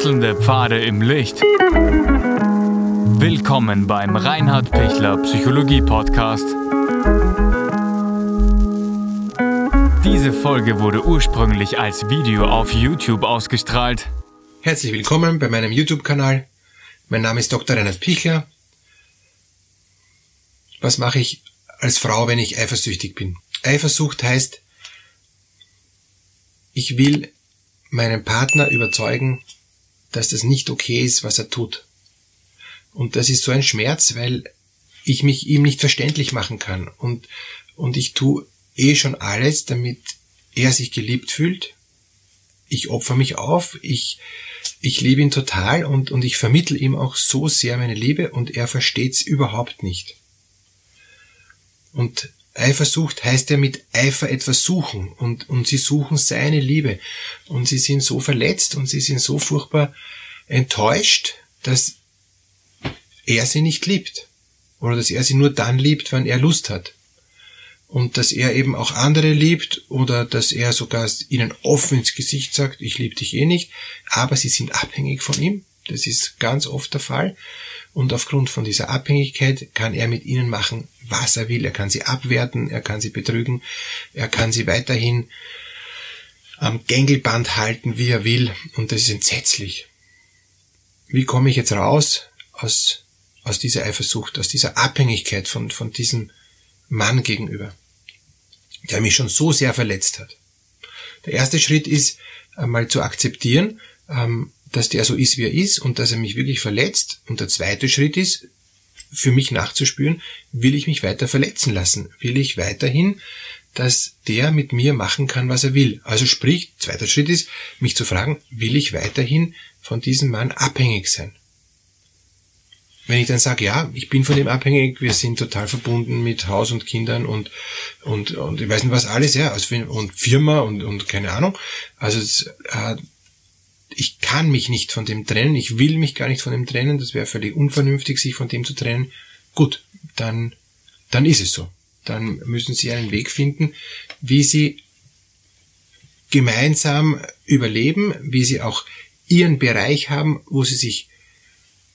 Wechselnde Pfade im Licht. Willkommen beim Reinhard Pichler Psychologie Podcast. Diese Folge wurde ursprünglich als Video auf YouTube ausgestrahlt. Herzlich willkommen bei meinem YouTube-Kanal. Mein Name ist Dr. Reinhard Pichler. Was mache ich als Frau, wenn ich eifersüchtig bin? Eifersucht heißt, ich will meinen Partner überzeugen, dass das nicht okay ist, was er tut. Und das ist so ein Schmerz, weil ich mich ihm nicht verständlich machen kann. Und, und ich tue eh schon alles, damit er sich geliebt fühlt. Ich opfer mich auf, ich, ich liebe ihn total und, und ich vermittel ihm auch so sehr meine Liebe und er versteht's überhaupt nicht. Und Eifersucht heißt ja mit Eifer etwas suchen und, und sie suchen seine Liebe und sie sind so verletzt und sie sind so furchtbar enttäuscht, dass er sie nicht liebt oder dass er sie nur dann liebt, wenn er Lust hat und dass er eben auch andere liebt oder dass er sogar ihnen offen ins Gesicht sagt, ich liebe dich eh nicht, aber sie sind abhängig von ihm. Das ist ganz oft der Fall. Und aufgrund von dieser Abhängigkeit kann er mit ihnen machen, was er will. Er kann sie abwerten, er kann sie betrügen, er kann sie weiterhin am Gängelband halten, wie er will. Und das ist entsetzlich. Wie komme ich jetzt raus aus, aus dieser Eifersucht, aus dieser Abhängigkeit von, von diesem Mann gegenüber, der mich schon so sehr verletzt hat? Der erste Schritt ist, einmal zu akzeptieren, ähm, dass der so ist, wie er ist und dass er mich wirklich verletzt. Und der zweite Schritt ist, für mich nachzuspüren, will ich mich weiter verletzen lassen? Will ich weiterhin, dass der mit mir machen kann, was er will? Also sprich, zweiter Schritt ist, mich zu fragen, will ich weiterhin von diesem Mann abhängig sein? Wenn ich dann sage, ja, ich bin von dem abhängig, wir sind total verbunden mit Haus und Kindern und, und, und ich weiß nicht was alles, ja, also, und Firma und, und keine Ahnung. Also, äh, ich kann mich nicht von dem trennen, ich will mich gar nicht von dem trennen, das wäre völlig unvernünftig, sich von dem zu trennen. Gut, dann, dann ist es so. Dann müssen Sie einen Weg finden, wie Sie gemeinsam überleben, wie Sie auch Ihren Bereich haben, wo Sie sich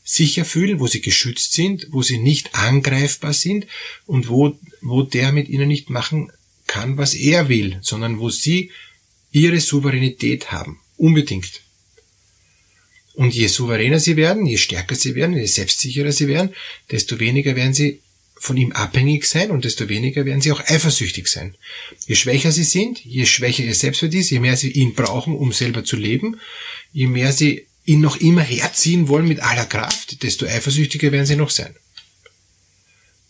sicher fühlen, wo Sie geschützt sind, wo Sie nicht angreifbar sind und wo, wo der mit Ihnen nicht machen kann, was er will, sondern wo Sie Ihre Souveränität haben. Unbedingt. Und je souveräner sie werden, je stärker sie werden, je selbstsicherer sie werden, desto weniger werden sie von ihm abhängig sein und desto weniger werden sie auch eifersüchtig sein. Je schwächer sie sind, je schwächer ihr Selbstwert ist, je mehr sie ihn brauchen, um selber zu leben, je mehr sie ihn noch immer herziehen wollen mit aller Kraft, desto eifersüchtiger werden sie noch sein.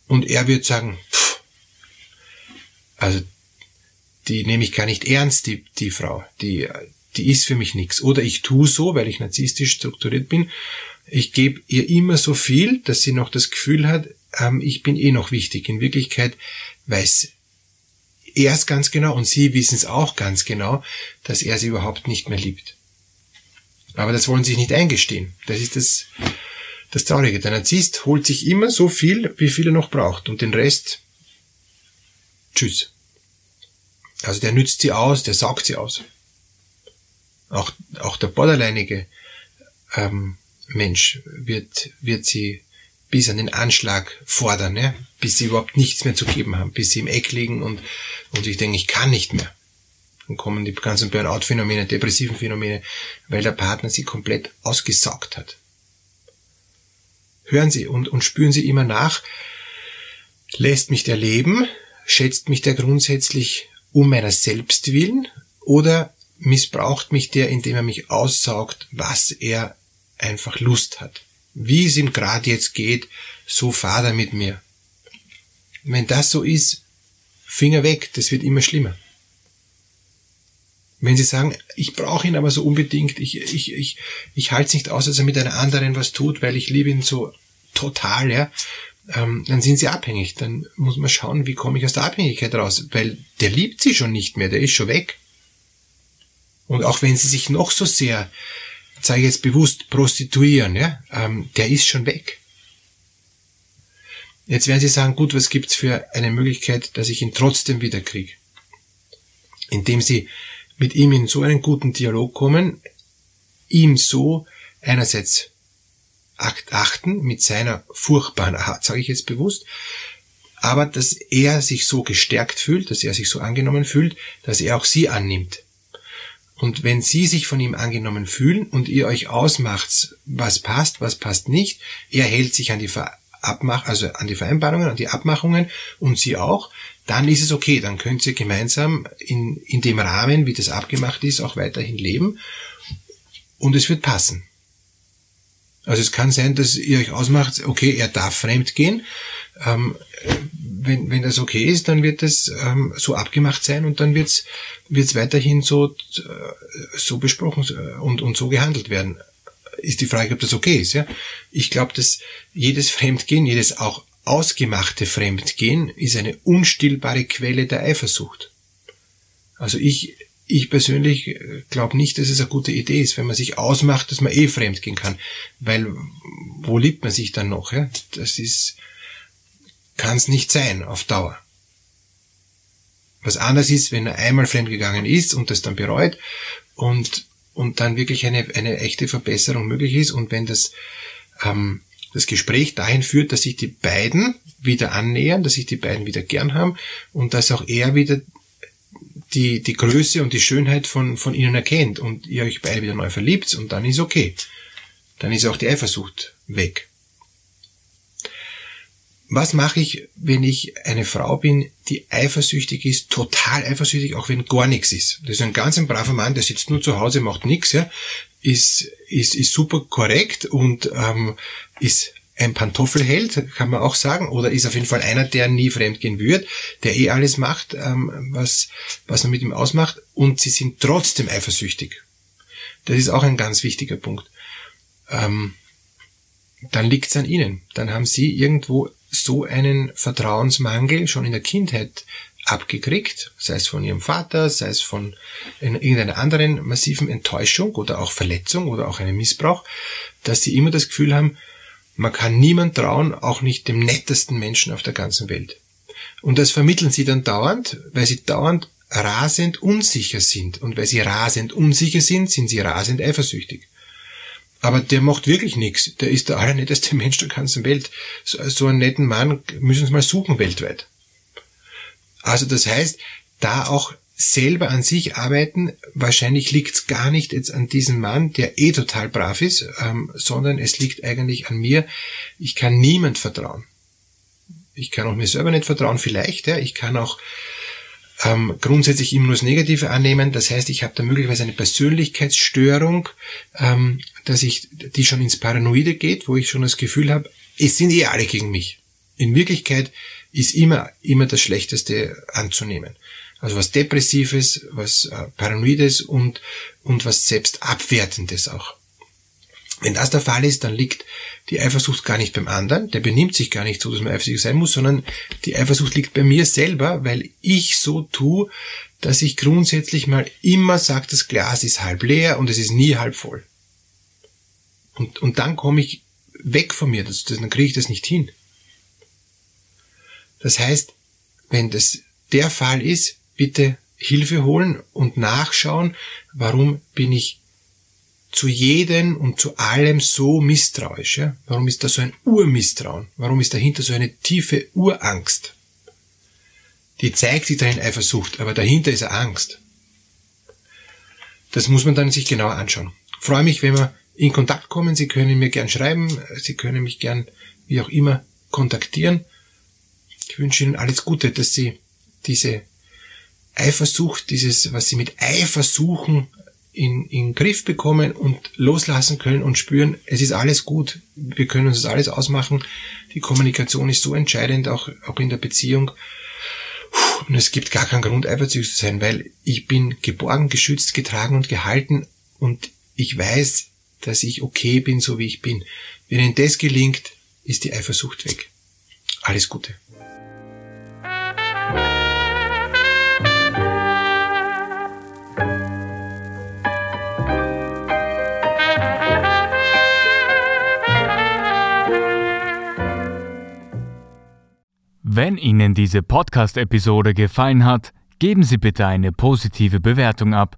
Und er wird sagen, pff, also die nehme ich gar nicht ernst, die, die Frau, die, die ist für mich nichts. Oder ich tue so, weil ich narzisstisch strukturiert bin, ich gebe ihr immer so viel, dass sie noch das Gefühl hat, ähm, ich bin eh noch wichtig. In Wirklichkeit weiß er es ganz genau und sie wissen es auch ganz genau, dass er sie überhaupt nicht mehr liebt. Aber das wollen sie sich nicht eingestehen. Das ist das, das Traurige. Der Narzisst holt sich immer so viel, wie viel er noch braucht und den Rest, tschüss. Also der nützt sie aus, der saugt sie aus auch, auch der borderleinige ähm, Mensch wird, wird sie bis an den Anschlag fordern, ja? bis sie überhaupt nichts mehr zu geben haben, bis sie im Eck liegen und, und sich denken, ich kann nicht mehr. Dann kommen die ganzen Burnout-Phänomene, depressiven Phänomene, weil der Partner sie komplett ausgesaugt hat. Hören Sie und, und spüren Sie immer nach, lässt mich der leben, schätzt mich der grundsätzlich um meiner selbst willen oder missbraucht mich der, indem er mich aussaugt, was er einfach Lust hat. Wie es ihm gerade jetzt geht, so fahrt er mit mir. Wenn das so ist, Finger weg, das wird immer schlimmer. Wenn Sie sagen, ich brauche ihn aber so unbedingt, ich, ich, ich, ich halte es nicht aus, dass er mit einer anderen was tut, weil ich liebe ihn so total, ja, ähm, dann sind Sie abhängig. Dann muss man schauen, wie komme ich aus der Abhängigkeit raus, weil der liebt Sie schon nicht mehr, der ist schon weg. Und auch wenn sie sich noch so sehr, sage ich jetzt bewusst, prostituieren, ja, ähm, der ist schon weg. Jetzt werden Sie sagen, gut, was gibt's für eine Möglichkeit, dass ich ihn trotzdem wieder kriege? Indem Sie mit ihm in so einen guten Dialog kommen, ihm so einerseits achten mit seiner furchtbaren Art, sage ich jetzt bewusst, aber dass er sich so gestärkt fühlt, dass er sich so angenommen fühlt, dass er auch sie annimmt. Und wenn sie sich von ihm angenommen fühlen und ihr euch ausmacht, was passt, was passt nicht, er hält sich an die Abmach, also an die Vereinbarungen, an die Abmachungen und sie auch, dann ist es okay, dann könnt ihr gemeinsam in, in dem Rahmen, wie das abgemacht ist, auch weiterhin leben und es wird passen. Also es kann sein, dass ihr euch ausmacht, okay, er darf fremd gehen. Ähm, wenn, wenn das okay ist, dann wird das ähm, so abgemacht sein und dann wird es weiterhin so, äh, so besprochen äh, und, und so gehandelt werden. Ist die Frage, ob das okay ist. Ja? Ich glaube, dass jedes Fremdgehen, jedes auch ausgemachte Fremdgehen ist eine unstillbare Quelle der Eifersucht. Also ich ich persönlich äh, glaube nicht, dass es eine gute Idee ist, wenn man sich ausmacht, dass man eh fremd gehen kann. Weil wo liebt man sich dann noch? Ja? Das ist, kann es nicht sein auf Dauer. Was anders ist, wenn er einmal fremd gegangen ist und das dann bereut und, und dann wirklich eine, eine echte Verbesserung möglich ist und wenn das, ähm, das Gespräch dahin führt, dass sich die beiden wieder annähern, dass sich die beiden wieder gern haben und dass auch er wieder die, die Größe und die Schönheit von, von ihnen erkennt und ihr euch beide wieder neu verliebt und dann ist okay. Dann ist auch die Eifersucht weg. Was mache ich, wenn ich eine Frau bin, die eifersüchtig ist, total eifersüchtig, auch wenn gar nichts ist? Das ist ein ganz ein braver Mann, der sitzt nur zu Hause, macht nichts, ja, ist, ist, ist super korrekt und ähm, ist ein Pantoffelheld, kann man auch sagen, oder ist auf jeden Fall einer, der nie fremdgehen wird, der eh alles macht, ähm, was, was man mit ihm ausmacht, und sie sind trotzdem eifersüchtig. Das ist auch ein ganz wichtiger Punkt. Ähm, dann liegt's an ihnen. Dann haben sie irgendwo so einen Vertrauensmangel schon in der Kindheit abgekriegt, sei es von ihrem Vater, sei es von irgendeiner anderen massiven Enttäuschung oder auch Verletzung oder auch einem Missbrauch, dass sie immer das Gefühl haben, man kann niemand trauen, auch nicht dem nettesten Menschen auf der ganzen Welt. Und das vermitteln sie dann dauernd, weil sie dauernd rasend unsicher sind. Und weil sie rasend unsicher sind, sind sie rasend eifersüchtig. Aber der macht wirklich nichts. Der ist der allernetteste Mensch der ganzen Welt. So, so einen netten Mann müssen Sie mal suchen weltweit. Also das heißt, da auch selber an sich arbeiten, wahrscheinlich liegt es gar nicht jetzt an diesem Mann, der eh total brav ist, ähm, sondern es liegt eigentlich an mir. Ich kann niemand vertrauen. Ich kann auch mir selber nicht vertrauen, vielleicht. Ja. Ich kann auch ähm, grundsätzlich immer nur das Negative annehmen. Das heißt, ich habe da möglicherweise eine Persönlichkeitsstörung, ähm, dass ich, die schon ins Paranoide geht, wo ich schon das Gefühl habe, es sind eh alle gegen mich. In Wirklichkeit ist immer, immer das Schlechteste anzunehmen. Also was Depressives, was äh, Paranoides und, und was Selbstabwertendes auch. Wenn das der Fall ist, dann liegt die Eifersucht gar nicht beim anderen, der benimmt sich gar nicht so, dass man eifersüchtig sein muss, sondern die Eifersucht liegt bei mir selber, weil ich so tue, dass ich grundsätzlich mal immer sage, das Glas ist halb leer und es ist nie halb voll. Und, und dann komme ich weg von mir, das, das, dann kriege ich das nicht hin. Das heißt, wenn das der Fall ist, bitte Hilfe holen und nachschauen, warum bin ich zu jedem und zu allem so misstrauisch. Ja? Warum ist da so ein Urmisstrauen? Warum ist dahinter so eine tiefe Urangst? Die zeigt sich dahin Eifersucht, aber dahinter ist Angst. Das muss man dann sich genauer anschauen. Ich freue mich, wenn wir in Kontakt kommen. Sie können mir gern schreiben. Sie können mich gern, wie auch immer, kontaktieren. Ich wünsche Ihnen alles Gute, dass Sie diese Eifersucht, dieses, was sie mit Eifer suchen, in, in Griff bekommen und loslassen können und spüren, es ist alles gut, wir können uns das alles ausmachen. Die Kommunikation ist so entscheidend, auch, auch in der Beziehung. Und es gibt gar keinen Grund, eifersüchtig zu sein, weil ich bin geborgen, geschützt, getragen und gehalten und ich weiß, dass ich okay bin, so wie ich bin. Wenn Ihnen das gelingt, ist die Eifersucht weg. Alles Gute. Wenn Ihnen diese Podcast-Episode gefallen hat, geben Sie bitte eine positive Bewertung ab.